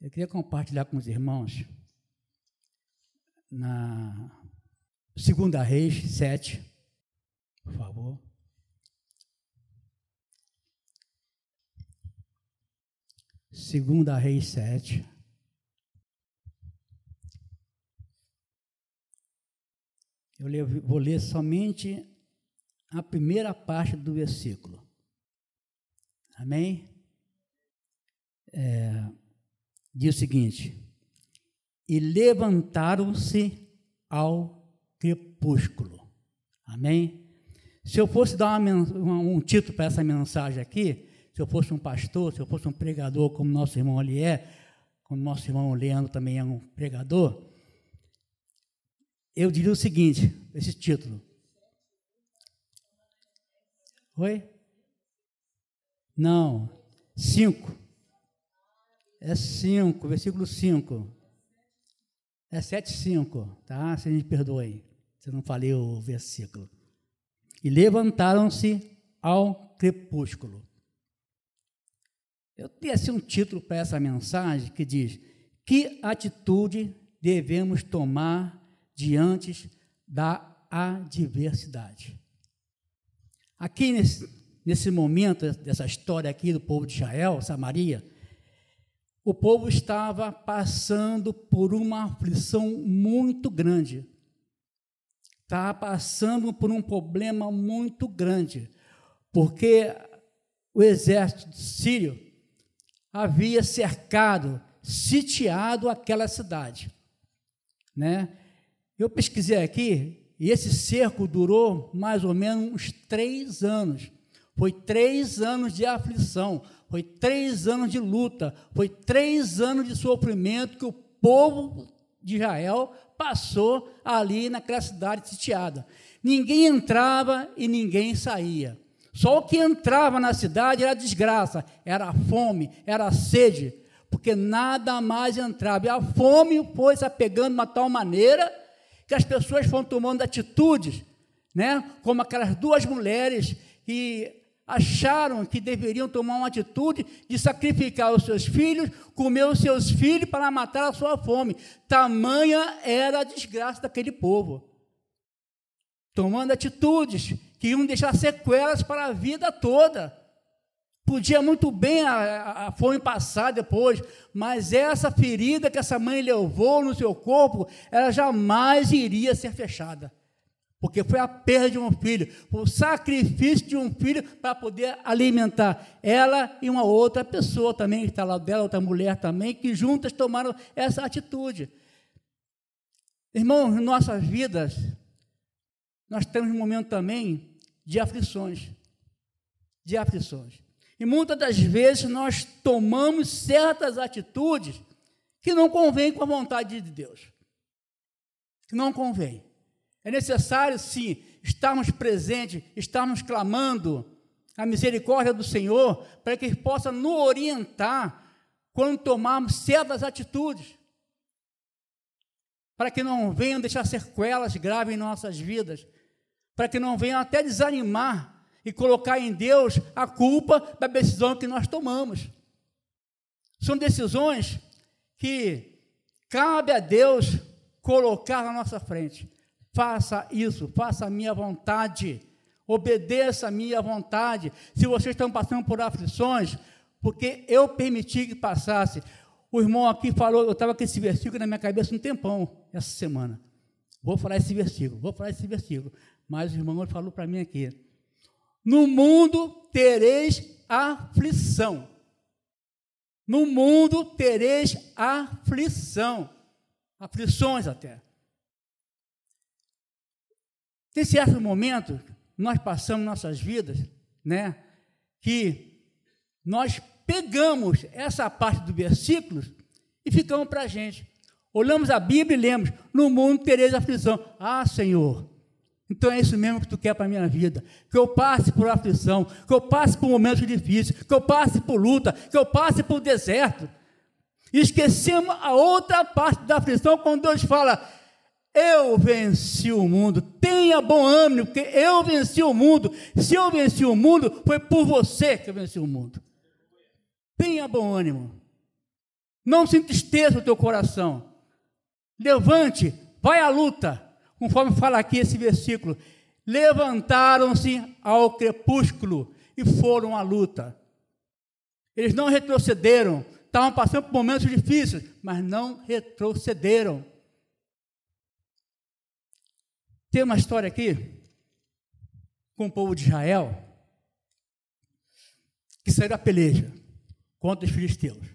Eu queria compartilhar com os irmãos na Segunda Reis 7, por favor. Segunda Reis 7. Eu vou ler somente a primeira parte do versículo. Amém? É, diz o seguinte: E levantaram-se ao crepúsculo. Amém? Se eu fosse dar uma, um título para essa mensagem aqui, se eu fosse um pastor, se eu fosse um pregador, como nosso irmão ali é, como nosso irmão Leandro também é um pregador, eu diria o seguinte: esse título. Oi? Não, 5. É 5, versículo 5. É 7, 5, tá? Você me perdoe, se não falei o versículo. E levantaram-se ao crepúsculo. Eu tenho assim um título para essa mensagem que diz: Que atitude devemos tomar diante da adversidade. Aqui nesse, nesse momento dessa história aqui do povo de Israel, Samaria, o povo estava passando por uma aflição muito grande. Estava passando por um problema muito grande, porque o exército sírio havia cercado, sitiado aquela cidade, né? Eu pesquisei aqui e esse cerco durou mais ou menos uns três anos. Foi três anos de aflição, foi três anos de luta, foi três anos de sofrimento que o povo de Israel passou ali naquela cidade sitiada. Ninguém entrava e ninguém saía. Só o que entrava na cidade era desgraça, era fome, era sede, porque nada mais entrava. E a fome foi se apegando de uma tal maneira que as pessoas foram tomando atitudes, né? como aquelas duas mulheres que acharam que deveriam tomar uma atitude de sacrificar os seus filhos, comer os seus filhos para matar a sua fome. Tamanha era a desgraça daquele povo. Tomando atitudes que iam deixar sequelas para a vida toda. Podia muito bem a, a fome passar depois, mas essa ferida que essa mãe levou no seu corpo, ela jamais iria ser fechada. Porque foi a perda de um filho, foi o sacrifício de um filho para poder alimentar ela e uma outra pessoa também, que está lá dela, outra mulher também, que juntas tomaram essa atitude. Irmãos, em nossas vidas, nós temos um momento também de aflições. De aflições. E muitas das vezes nós tomamos certas atitudes que não convêm com a vontade de Deus. Que não convém. É necessário, sim, estarmos presentes, estarmos clamando a misericórdia do Senhor, para que Ele possa nos orientar quando tomarmos certas atitudes. Para que não venham deixar sequelas graves em nossas vidas. Para que não venham até desanimar e colocar em Deus a culpa da decisão que nós tomamos. São decisões que cabe a Deus colocar na nossa frente. Faça isso, faça a minha vontade, obedeça a minha vontade. Se vocês estão passando por aflições, porque eu permiti que passasse. O irmão aqui falou, eu estava com esse versículo na minha cabeça um tempão, essa semana. Vou falar esse versículo, vou falar esse versículo. Mas o irmão falou para mim aqui. No mundo tereis aflição. No mundo tereis aflição. Aflições até. Tem certo momento, nós passamos nossas vidas, né, que nós pegamos essa parte do versículo e ficamos para a gente. Olhamos a Bíblia e lemos: No mundo tereis aflição. Ah, Senhor, então é isso mesmo que tu quer para a minha vida. Que eu passe por aflição, que eu passe por momentos difíceis, que eu passe por luta, que eu passe por deserto. E esquecemos a outra parte da aflição quando Deus fala: Eu venci o mundo. Tenha bom ânimo, porque eu venci o mundo. Se eu venci o mundo, foi por você que eu venci o mundo. Tenha bom ânimo. Não se entristeça o teu coração. Levante, vai à luta. Conforme fala aqui esse versículo. Levantaram-se ao crepúsculo e foram à luta. Eles não retrocederam, estavam passando por momentos difíceis, mas não retrocederam. Tem uma história aqui com o povo de Israel que saiu da peleja contra os filisteus.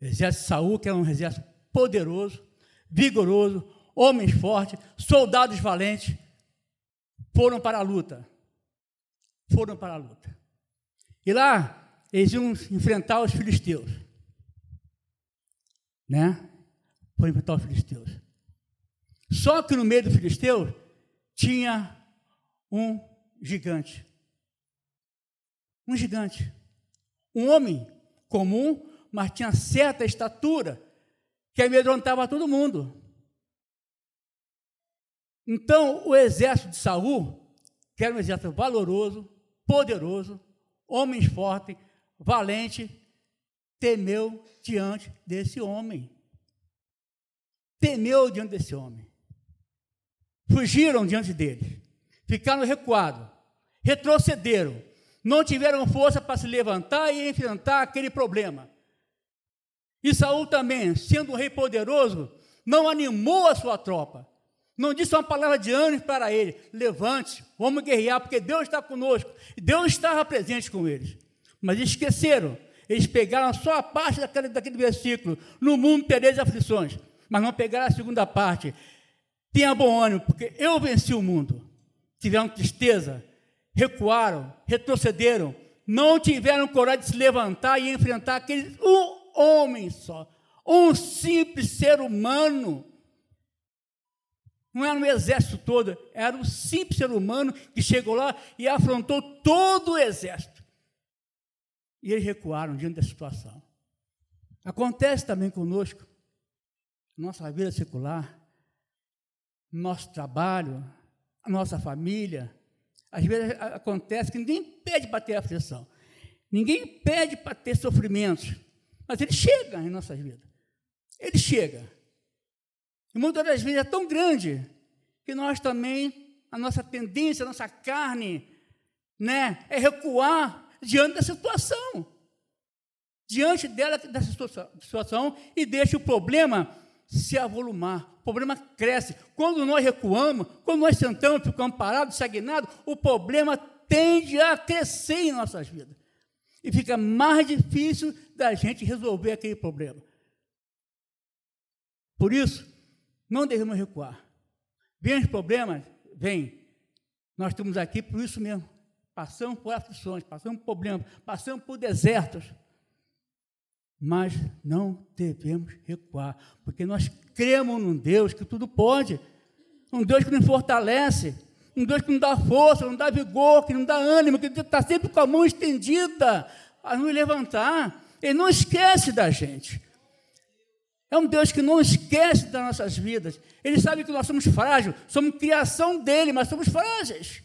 O exército de Saul, que era um exército poderoso, vigoroso, homens fortes, soldados valentes, foram para a luta. Foram para a luta. E lá eles iam enfrentar os filisteus. Né? Foram enfrentar os filisteus. Só que no meio do filisteu tinha um gigante. Um gigante. Um homem comum, mas tinha certa estatura que amedrontava todo mundo. Então, o exército de Saul, que era um exército valoroso, poderoso, homens fortes, valente, temeu diante desse homem. Temeu diante desse homem. Fugiram diante dele. Ficaram recuados. Retrocederam. Não tiveram força para se levantar e enfrentar aquele problema. E Saul também, sendo um rei poderoso, não animou a sua tropa. Não disse uma palavra de ânimo para ele: levante, vamos guerrear, porque Deus está conosco. Deus estava presente com eles. Mas esqueceram. Eles pegaram só a parte daquele, daquele versículo: no mundo tereis aflições. Mas não pegaram a segunda parte. Tenha bom ânimo, porque eu venci o mundo. Tiveram tristeza, recuaram, retrocederam, não tiveram coragem de se levantar e enfrentar aquele um homem só, um simples ser humano não era um exército todo, era um simples ser humano que chegou lá e afrontou todo o exército. E eles recuaram diante da situação. Acontece também conosco, nossa vida secular, nosso trabalho, a nossa família. Às vezes acontece que ninguém pede para ter aflição, ninguém pede para ter sofrimentos, mas ele chega em nossas vidas. Ele chega. E muitas das vezes é tão grande que nós também, a nossa tendência, a nossa carne, né, é recuar diante da situação. Diante dela, dessa situação, e deixa o problema se avolumar. O problema cresce. Quando nós recuamos, quando nós sentamos, ficamos parados, estagnados, o problema tende a crescer em nossas vidas. E fica mais difícil da gente resolver aquele problema. Por isso, não devemos recuar. Vem os problemas? Vem. Nós estamos aqui por isso mesmo. Passamos por aflições, passamos por problemas, passamos por desertos. Mas não devemos recuar, porque nós cremos num Deus que tudo pode, um Deus que nos fortalece, um Deus que nos dá força, nos dá vigor, que nos dá ânimo, que está sempre com a mão estendida a nos levantar. Ele não esquece da gente. É um Deus que não esquece das nossas vidas. Ele sabe que nós somos frágeis, somos criação dele, mas somos frágeis.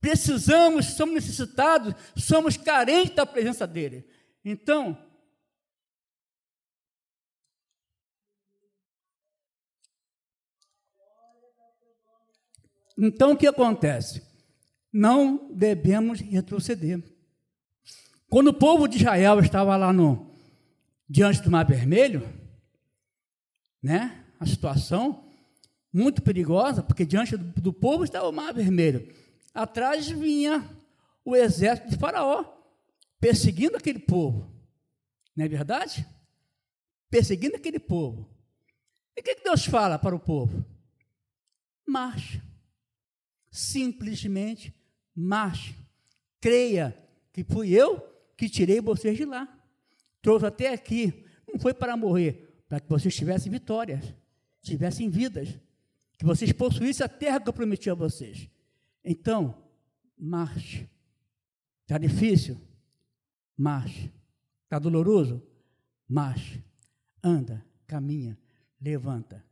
Precisamos, somos necessitados, somos carentes da presença dele. Então, Então o que acontece? Não devemos retroceder. Quando o povo de Israel estava lá no diante do Mar Vermelho, né? A situação muito perigosa, porque diante do, do povo estava o Mar Vermelho. Atrás vinha o exército de Faraó, perseguindo aquele povo. Não é verdade? Perseguindo aquele povo. E o que, que Deus fala para o povo? Marche. Simplesmente marche. Creia que fui eu que tirei vocês de lá. Trouxe até aqui. Não foi para morrer, para que vocês tivessem vitórias, tivessem vidas, que vocês possuíssem a terra que eu prometi a vocês. Então, marche. Está difícil? Marche. Está doloroso? Marche. Anda, caminha, levanta.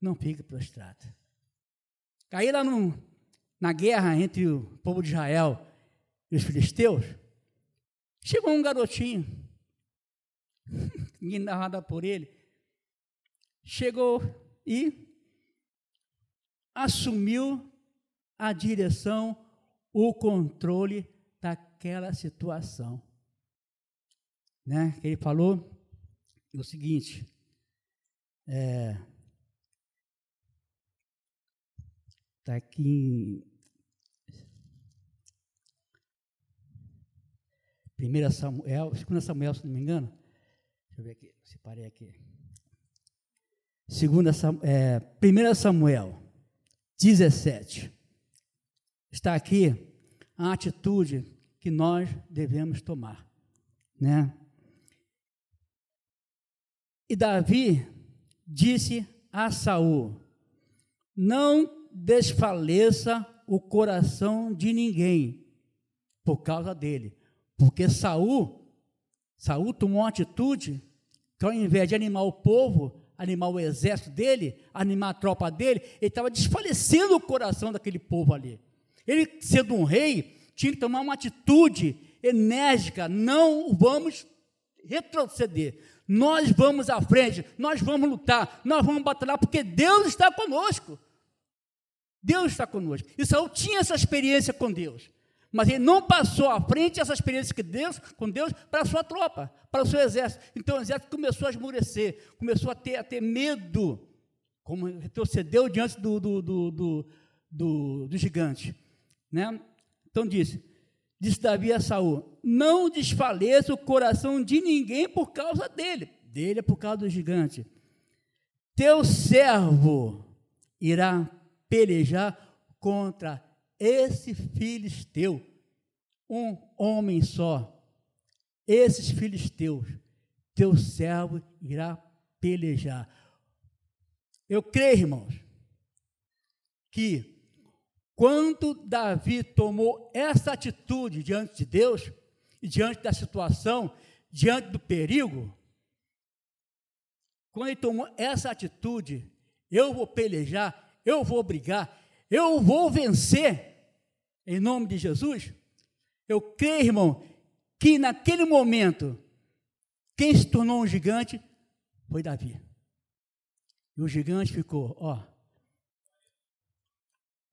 Não fique prostrado. Caí lá no, na guerra entre o povo de Israel e os filisteus. Chegou um garotinho ninguém dava nada por ele, chegou e assumiu a direção, o controle daquela situação. Né? Ele falou o seguinte, é, Está aqui em 1 Samuel, 2 Samuel, se não me engano. Deixa eu ver aqui, separei aqui. 2 é, 1 Samuel 17. Está aqui a atitude que nós devemos tomar. Né? E Davi disse a Saul: Não desfaleça o coração de ninguém por causa dele. Porque Saul, Saul tomou uma atitude que ao invés de animar o povo, animar o exército dele, animar a tropa dele, ele estava desfalecendo o coração daquele povo ali. Ele, sendo um rei, tinha que tomar uma atitude enérgica, não vamos retroceder. Nós vamos à frente, nós vamos lutar, nós vamos batalhar, porque Deus está conosco. Deus está conosco. E Saul tinha essa experiência com Deus. Mas ele não passou à frente essa experiência que Deus, com Deus para a sua tropa, para o seu exército. Então o exército começou a esmurecer, começou a ter, a ter medo, como retrocedeu diante do, do, do, do, do, gigante. Né? Então disse, disse Davi a Saul, não desfaleça o coração de ninguém por causa dele. Dele é por causa do gigante. Teu servo irá pelejar contra esse filisteu, um homem só. Esses filisteus, teu servo irá pelejar. Eu creio, irmãos, que quando Davi tomou essa atitude diante de Deus, diante da situação, diante do perigo, quando ele tomou essa atitude, eu vou pelejar, eu vou brigar, eu vou vencer, em nome de Jesus. Eu creio, irmão, que naquele momento, quem se tornou um gigante foi Davi. E o gigante ficou, ó,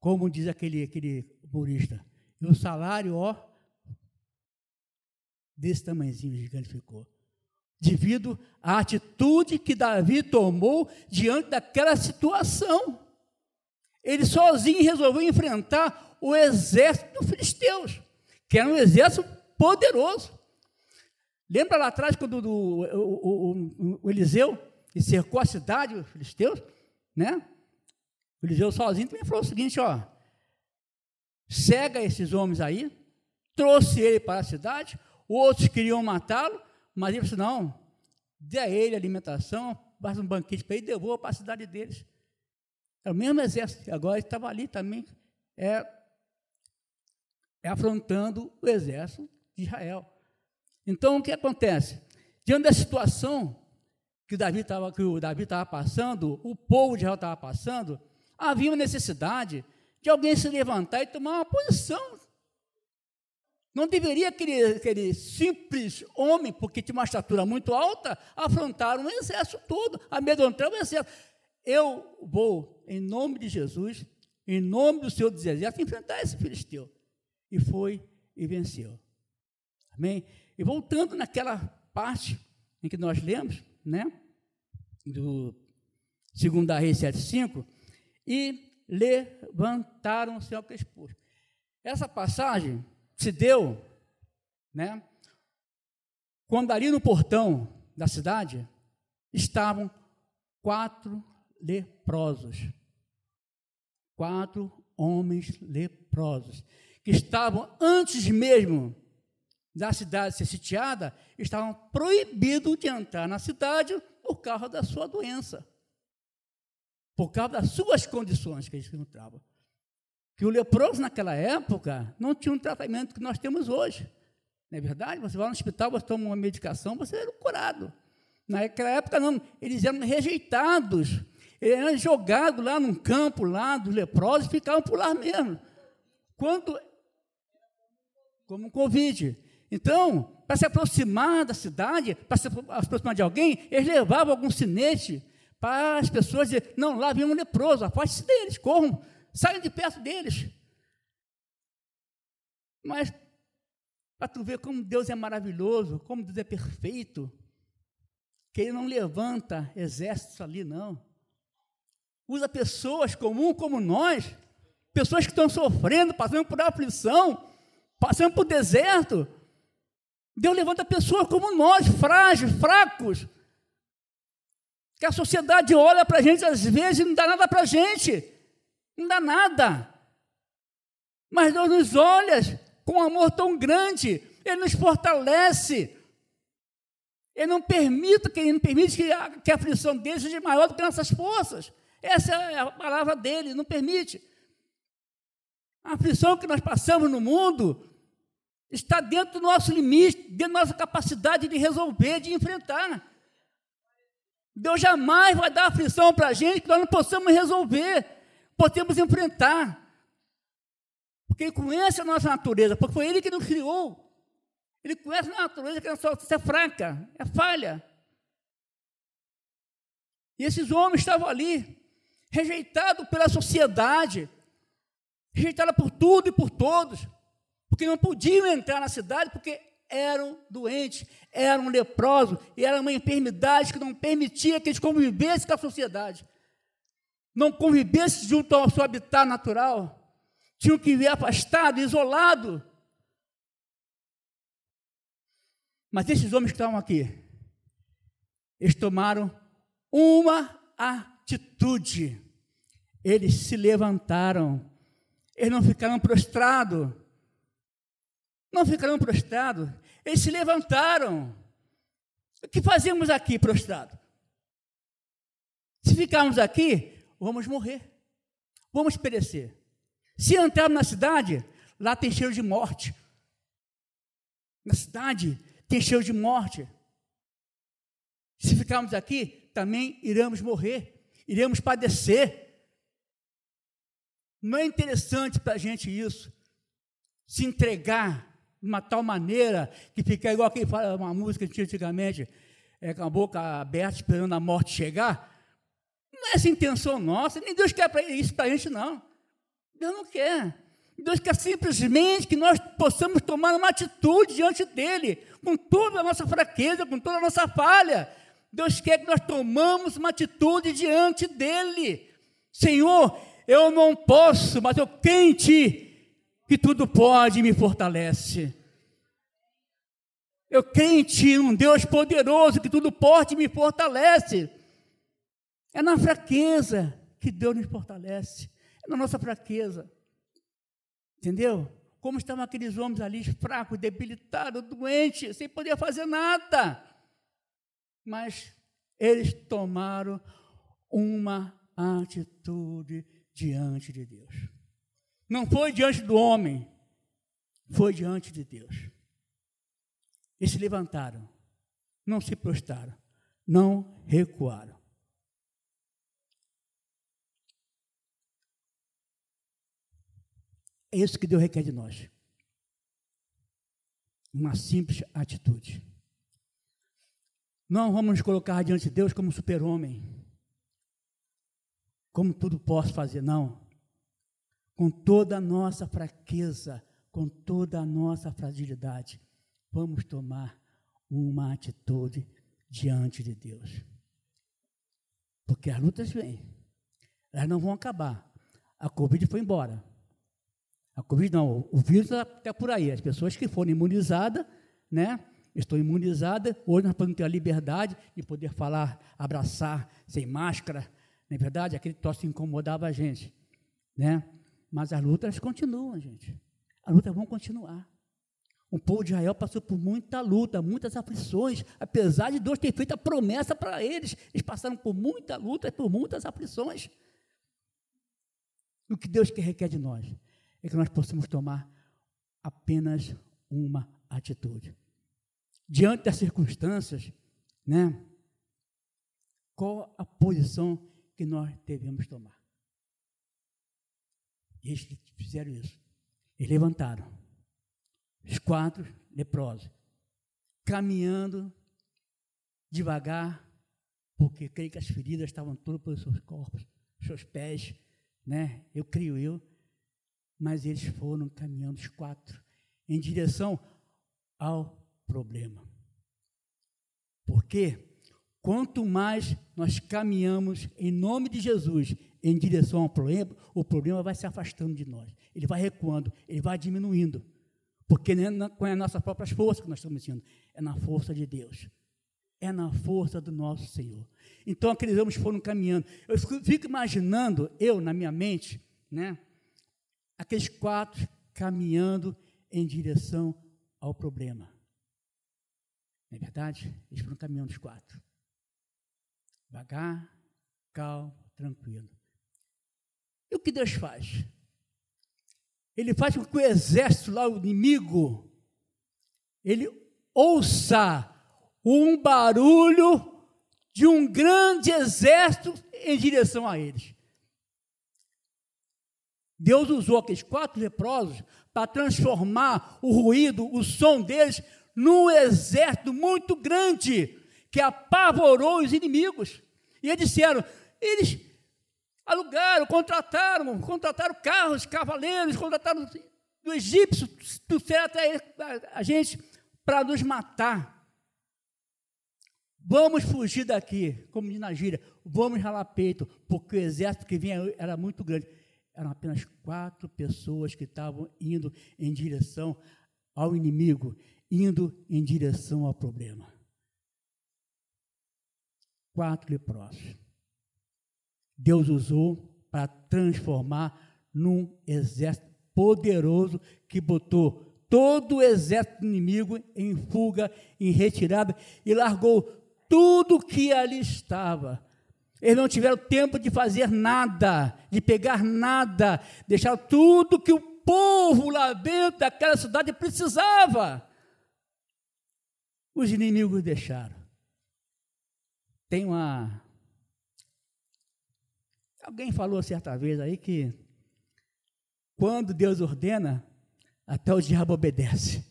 como diz aquele, aquele humorista, e o salário, ó, desse tamanhozinho o gigante ficou. Devido à atitude que Davi tomou diante daquela situação ele sozinho resolveu enfrentar o exército dos filisteus, que era um exército poderoso. Lembra lá atrás, quando do, o, o, o, Eliseu cercou a cidade, os filisteus, né? O Eliseu sozinho também falou o seguinte, ó, cega esses homens aí, trouxe ele para a cidade, outros queriam matá-lo, mas ele disse, não, dê a ele alimentação, faz um banquete para ele e devolva para a cidade deles. É o mesmo exército, agora estava ali também, é, é afrontando o exército de Israel. Então, o que acontece? Diante da situação que, Davi tava, que o Davi estava passando, o povo de Israel estava passando, havia uma necessidade de alguém se levantar e tomar uma posição. Não deveria aquele, aquele simples homem, porque tinha uma estatura muito alta, afrontar um exército todo, amedrontar um exército. Eu vou, em nome de Jesus, em nome do Senhor dos Exércitos, enfrentar esse filisteu. E foi e venceu. Amém? E voltando naquela parte em que nós lemos, né? Do 2 Reis 7,5, e levantaram-se ao crespúsculo. Essa passagem se deu, né? Quando ali no portão da cidade estavam quatro leprosos. Quatro homens leprosos, que estavam antes mesmo da cidade ser sitiada, estavam proibidos de entrar na cidade por causa da sua doença, por causa das suas condições que eles encontravam. Que o leproso naquela época não tinha um tratamento que nós temos hoje. Não é verdade? Você vai no hospital, você toma uma medicação, você é curado. Naquela época não, eles eram rejeitados ele era jogado lá num campo lá dos leprosos e ficavam por lá mesmo. Quando como Covid. Então, para se aproximar da cidade, para se aproximar de alguém, eles levavam algum sinete para as pessoas dizer, não, lá vem um leproso, afaste-se deles, corram, saiam de perto deles. Mas, para tu ver como Deus é maravilhoso, como Deus é perfeito, que Ele não levanta exércitos ali, não. Usa pessoas comuns como nós, pessoas que estão sofrendo, passando por aflição, passando por deserto. Deus levanta pessoas como nós, frágeis, fracos, que a sociedade olha para a gente às vezes e não dá nada para a gente, não dá nada. Mas Deus nos olha com um amor tão grande, Ele nos fortalece. Ele não permite que, não permite que, a, que a aflição dele seja maior do que nossas forças. Essa é a palavra dele, não permite. A aflição que nós passamos no mundo está dentro do nosso limite, dentro da nossa capacidade de resolver, de enfrentar. Deus jamais vai dar aflição para a gente que nós não possamos resolver, podemos enfrentar. Porque Ele conhece a nossa natureza, porque foi Ele que nos criou. Ele conhece a natureza que a nossa é fraca, é falha. E esses homens estavam ali, rejeitados pela sociedade, rejeitados por tudo e por todos, porque não podiam entrar na cidade, porque eram doentes, eram leprosos, e era uma enfermidade que não permitia que eles convivessem com a sociedade, não convivessem junto ao seu habitat natural, tinham que viver afastado, isolado. Mas esses homens que estavam aqui, eles tomaram uma atitude. Eles se levantaram. Eles não ficaram prostrados não ficaram prostrados, eles se levantaram. O que fazemos aqui prostrado? Se ficarmos aqui, vamos morrer, vamos perecer. Se entrarmos na cidade, lá tem cheiro de morte. Na cidade tem cheiro de morte. Se ficarmos aqui, também iremos morrer, iremos padecer. Não é interessante para a gente isso, se entregar de uma tal maneira que fica igual quem fala uma música antigamente, é, com a boca aberta esperando a morte chegar. Não é essa intenção nossa, nem Deus quer isso para a gente, não. Deus não quer. Deus quer simplesmente que nós possamos tomar uma atitude diante dEle, com toda a nossa fraqueza, com toda a nossa falha. Deus quer que nós tomamos uma atitude diante dEle. Senhor, eu não posso, mas eu Ti que tudo pode e me fortalece. Eu creio em um Deus poderoso, que tudo pode e me fortalece. É na fraqueza que Deus nos fortalece. É na nossa fraqueza. Entendeu? Como estavam aqueles homens ali, fracos, debilitados, doentes, sem poder fazer nada. Mas eles tomaram uma atitude diante de Deus. Não foi diante do homem, foi diante de Deus. E se levantaram, não se prostraram, não recuaram. É isso que Deus requer de nós. Uma simples atitude. Não vamos nos colocar diante de Deus como super-homem, como tudo posso fazer, não com toda a nossa fraqueza, com toda a nossa fragilidade, vamos tomar uma atitude diante de Deus. Porque as lutas vêm, elas não vão acabar. A Covid foi embora. A Covid não, o vírus está até por aí. As pessoas que foram imunizadas, né? Estão imunizadas, hoje nós podemos ter a liberdade de poder falar, abraçar, sem máscara. Não é verdade? Aquele tosse incomodava a gente, né? Mas as lutas continuam, gente. As lutas vão continuar. O povo de Israel passou por muita luta, muitas aflições, apesar de Deus ter feito a promessa para eles. Eles passaram por muita luta, por muitas aflições. O que Deus quer requer de nós é que nós possamos tomar apenas uma atitude. Diante das circunstâncias, né? Qual a posição que nós devemos tomar? eles que fizeram isso. Eles levantaram. os quatro leprosos, caminhando devagar, porque creio que as feridas estavam todas pelos seus corpos, seus pés, né? Eu creio eu. Mas eles foram caminhando os quatro em direção ao problema. Porque quanto mais nós caminhamos em nome de Jesus em direção ao problema, o problema vai se afastando de nós. Ele vai recuando, ele vai diminuindo. Porque não é nas nossas próprias forças que nós estamos indo, é na força de Deus. É na força do nosso Senhor. Então aqueles homens foram caminhando. Eu fico imaginando, eu na minha mente, né? Aqueles quatro caminhando em direção ao problema. Não é verdade? Eles foram caminhando os quatro. Devagar, calmo, tranquilo. E o que Deus faz? Ele faz com que o exército lá, o inimigo, ele ouça um barulho de um grande exército em direção a eles. Deus usou aqueles quatro leprosos para transformar o ruído, o som deles, num exército muito grande que apavorou os inimigos. E eles disseram: eles alugaram, contrataram, contrataram carros, cavaleiros, contrataram do egípcio, trouxeram até a gente para nos matar. Vamos fugir daqui, como diz na gíria, vamos ralar peito, porque o exército que vinha era muito grande. Eram apenas quatro pessoas que estavam indo em direção ao inimigo, indo em direção ao problema. Quatro leprosos. Deus usou para transformar num exército poderoso que botou todo o exército inimigo em fuga, em retirada e largou tudo que ali estava. Eles não tiveram tempo de fazer nada, de pegar nada, deixaram tudo que o povo lá dentro daquela cidade precisava. Os inimigos deixaram. Tem uma Alguém falou certa vez aí que quando Deus ordena, até o diabo obedece.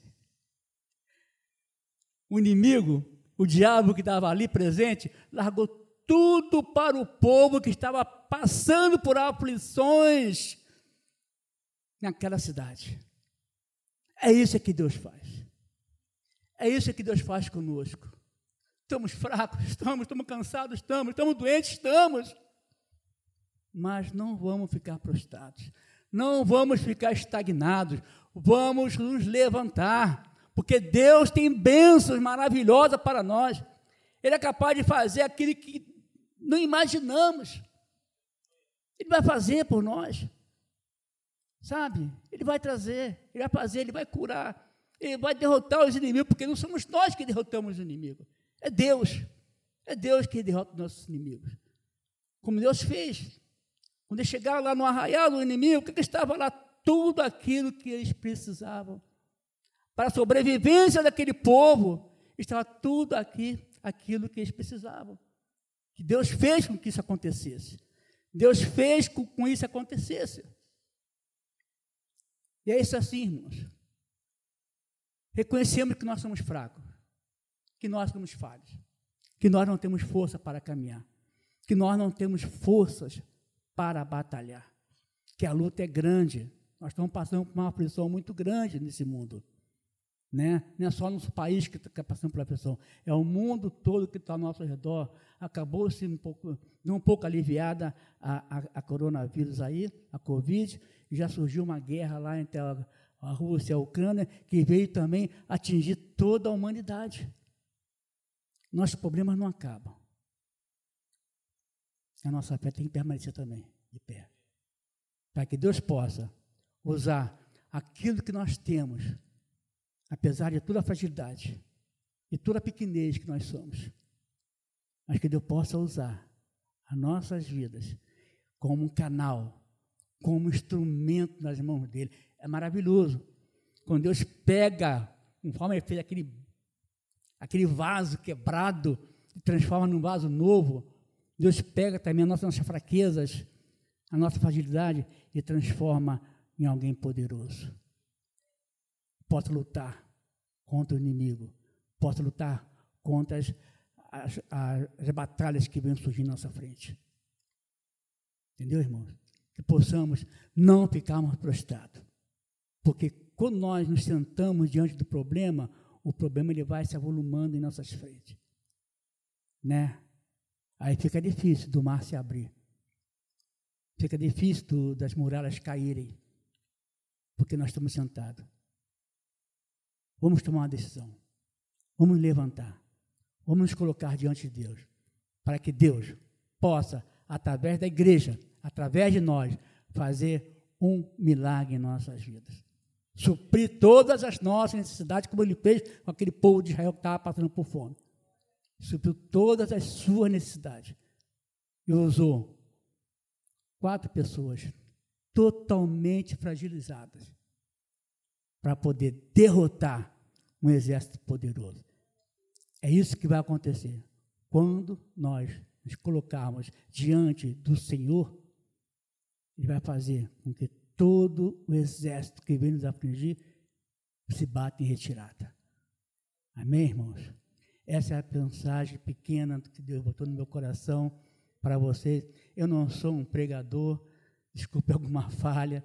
O inimigo, o diabo que estava ali presente, largou tudo para o povo que estava passando por aflições naquela cidade. É isso que Deus faz. É isso que Deus faz conosco. Estamos fracos, estamos, estamos cansados, estamos, estamos doentes, estamos mas não vamos ficar prostrados, não vamos ficar estagnados, vamos nos levantar, porque Deus tem bênçãos maravilhosas para nós. Ele é capaz de fazer aquilo que não imaginamos. Ele vai fazer por nós. Sabe? Ele vai trazer, ele vai fazer, ele vai curar, ele vai derrotar os inimigos, porque não somos nós que derrotamos os inimigos. É Deus. É Deus que derrota os nossos inimigos. Como Deus fez quando eles chegaram lá no arraial do inimigo, o que, que estava lá? Tudo aquilo que eles precisavam. Para a sobrevivência daquele povo, estava tudo aqui, aquilo que eles precisavam. Que Deus fez com que isso acontecesse. Deus fez com que isso acontecesse. E é isso assim, irmãos. Reconhecemos que nós somos fracos, que nós somos falhos, que nós não temos força para caminhar, que nós não temos forças para batalhar. Que a luta é grande. Nós estamos passando por uma aflição muito grande nesse mundo. Né? Não é só nosso país que está passando por aflição, é o mundo todo que está ao nosso redor. Acabou-se um pouco, um pouco aliviada a, a, a, coronavírus aí, a Covid, já surgiu uma guerra lá entre a, a Rússia e a Ucrânia, que veio também atingir toda a humanidade. Nossos problemas não acabam a nossa fé tem que permanecer também de pé. Para que Deus possa usar aquilo que nós temos, apesar de toda a fragilidade e toda a pequenez que nós somos, mas que Deus possa usar as nossas vidas como um canal, como um instrumento nas mãos dele. É maravilhoso. Quando Deus pega, conforme ele fez aquele, aquele vaso quebrado e transforma num vaso novo, Deus pega também as nossas, fraquezas, a nossa fragilidade e transforma em alguém poderoso. possa lutar contra o inimigo, possa lutar contra as, as, as batalhas que vêm surgir na nossa frente. Entendeu, irmãos? Que possamos não ficarmos prostrados. Porque quando nós nos sentamos diante do problema, o problema ele vai se avolumando em nossas frentes. Né? Aí fica difícil do mar se abrir. Fica difícil do, das muralhas caírem. Porque nós estamos sentados. Vamos tomar uma decisão. Vamos levantar. Vamos nos colocar diante de Deus. Para que Deus possa, através da igreja, através de nós, fazer um milagre em nossas vidas. Suprir todas as nossas necessidades, como ele fez com aquele povo de Israel que estava passando por fome. Supriu todas as suas necessidades. E usou quatro pessoas totalmente fragilizadas para poder derrotar um exército poderoso. É isso que vai acontecer quando nós nos colocarmos diante do Senhor. Ele vai fazer com que todo o exército que vem nos afligir se bata em retirada. Amém, irmãos? Essa é a mensagem pequena que Deus botou no meu coração para vocês. Eu não sou um pregador, desculpe alguma falha,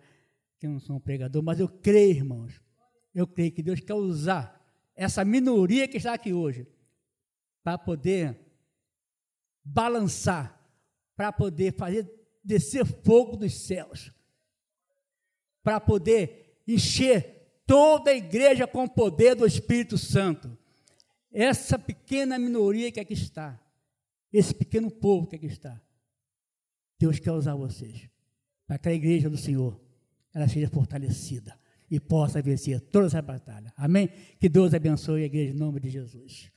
que eu não sou um pregador, mas eu creio, irmãos, eu creio que Deus quer usar essa minoria que está aqui hoje para poder balançar, para poder fazer descer fogo dos céus, para poder encher toda a igreja com o poder do Espírito Santo. Essa pequena minoria que aqui está, esse pequeno povo que aqui está, Deus quer usar vocês para que a igreja do Senhor ela seja fortalecida e possa vencer todas as batalhas. Amém? Que Deus abençoe a igreja em nome de Jesus.